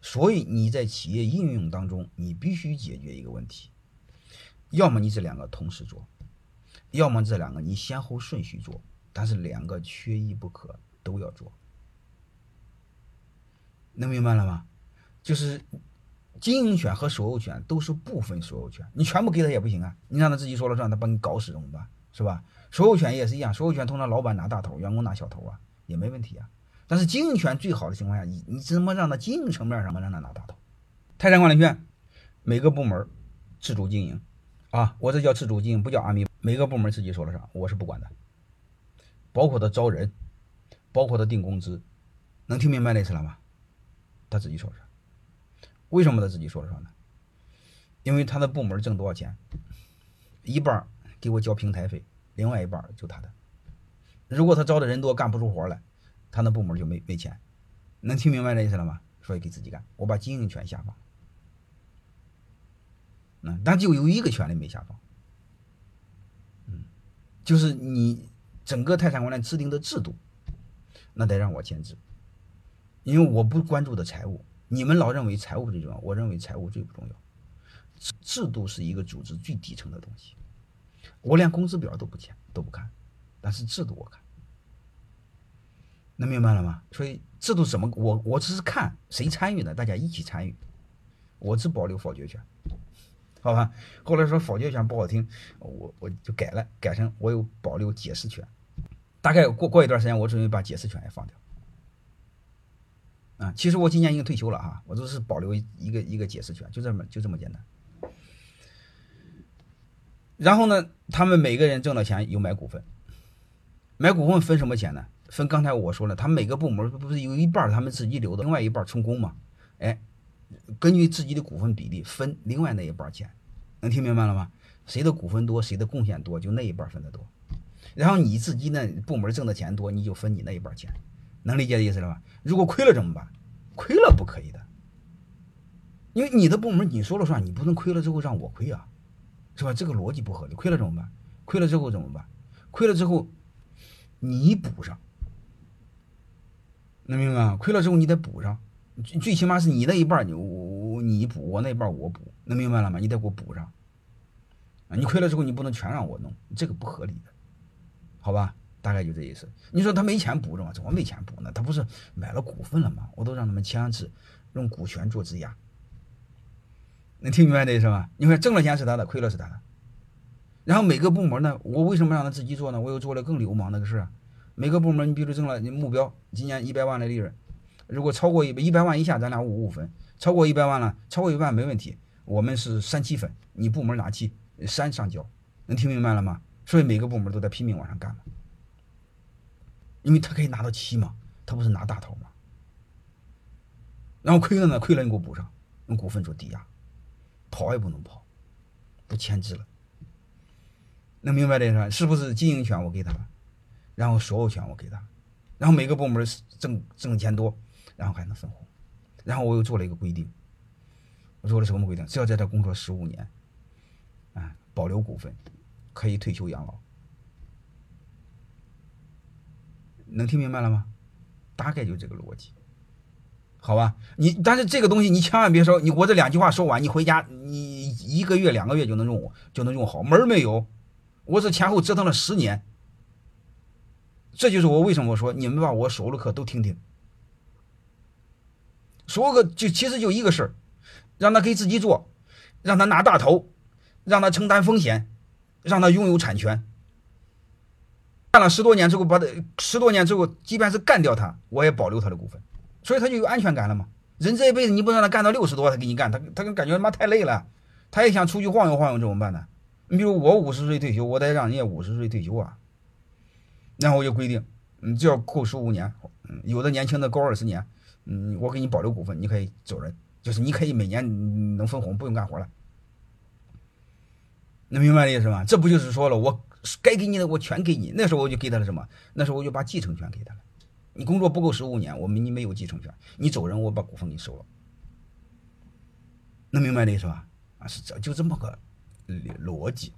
所以你在企业应用当中，你必须解决一个问题：要么你这两个同时做，要么这两个你先后顺序做，但是两个缺一不可，都要做。能明白了吗？就是经营权和所有权都是部分所有权，你全部给他也不行啊！你让他自己说了算，他把你搞死怎么办？是吧？所有权也是一样，所有权通常老板拿大头，员工拿小头啊，也没问题啊。但是经营权最好的情况下，你你怎么让他经营层面上让他拿大头？泰山管理院每个部门自主经营啊，我这叫自主经营，不叫阿米。每个部门自己说了算，我是不管的，包括他招人，包括他定工资，能听明白那意思了吗？他自己说了算。为什么他自己说了算呢？因为他的部门挣多少钱，一半给我交平台费，另外一半就他的。如果他招的人多，干不出活来，他那部门就没没钱。能听明白这意思了吗？所以给自己干，我把经营权下放。嗯，但就有一个权利没下放，嗯，就是你整个泰山管理制定的制度，那得让我签字，因为我不关注的财务。你们老认为财务最重要，我认为财务最不重要。制度是一个组织最底层的东西，我连工资表都不签都不看，但是制度我看，能明白了吗？所以制度怎么我我只是看谁参与的，大家一起参与，我只保留否决权，好吧？后来说否决权不好听，我我就改了，改成我有保留解释权。大概过过一段时间，我准备把解释权也放掉。啊，其实我今年已经退休了哈，我都是保留一个一个解释权，就这么就这么简单。然后呢，他们每个人挣的钱有买股份，买股份分什么钱呢？分刚才我说了，他每个部门不是有一半他们自己留的，另外一半充公嘛？哎，根据自己的股份比例分另外那一半钱，能听明白了吗？谁的股份多，谁的贡献多，就那一半分的多。然后你自己那，部门挣的钱多，你就分你那一半钱。能理解的意思了吧？如果亏了怎么办？亏了不可以的，因为你的部门你说了算，你不能亏了之后让我亏啊，是吧？这个逻辑不合理。亏了怎么办？亏了之后怎么办？亏了之后你补上，能明白吗？亏了之后你得补上，最最起码是你那一半你我你补，我那一半我补，能明白了吗？你得给我补上啊！你亏了之后你不能全让我弄，这个不合理的，好吧？大概就这意思。你说他没钱补着吗？怎么没钱补呢？他不是买了股份了吗？我都让他们签字，用股权做质押。能听明白这意思吗？你看挣了钱是他的，亏了是他的。然后每个部门呢，我为什么让他自己做呢？我又做了更流氓那个事。每个部门，你比如挣了，你目标今年一百万的利润，如果超过一百一百万以下，咱俩五五分；超过一百万了，超过一百万没问题，我们是三七分，你部门拿七，三上交。能听明白了吗？所以每个部门都在拼命往上干嘛。因为他可以拿到七嘛，他不是拿大头嘛。然后亏了呢，亏了你给我补上，用股份做抵押，跑也不能跑，不签字了。能明白这个是不是？经营权我给他了，然后所有权我给他，然后每个部门挣挣钱多，然后还能分红，然后我又做了一个规定，我做了什么规定？只要在这工作十五年，啊，保留股份，可以退休养老。能听明白了吗？大概就这个逻辑，好吧？你但是这个东西你千万别说，你我这两句话说完，你回家你一个月两个月就能用就能用好，门没有。我是前后折腾了十年，这就是我为什么说你们把我所有的课都听听，所有个就其实就一个事儿，让他给自己做，让他拿大头，让他承担风险，让他拥有产权。干了十多年之后，把他十多年之后，即便是干掉他，我也保留他的股份，所以他就有安全感了嘛。人这一辈子你不让他干到六十多，他给你干，他他感觉他妈太累了，他也想出去晃悠晃悠，怎么办呢？你比如我五十岁退休，我得让人家五十岁退休啊。然后我就规定，你只要扣十五年，嗯，有的年轻的高二十年，嗯，我给你保留股份，你可以走人，就是你可以每年能分红，不用干活了。能明白的意思吗？这不就是说了我？该给你的我全给你，那时候我就给他了什么？那时候我就把继承权给他了。你工作不够十五年，我们你没有继承权，你走人，我把股份给收了。能明白的意思吧？啊，是这就这么个逻辑。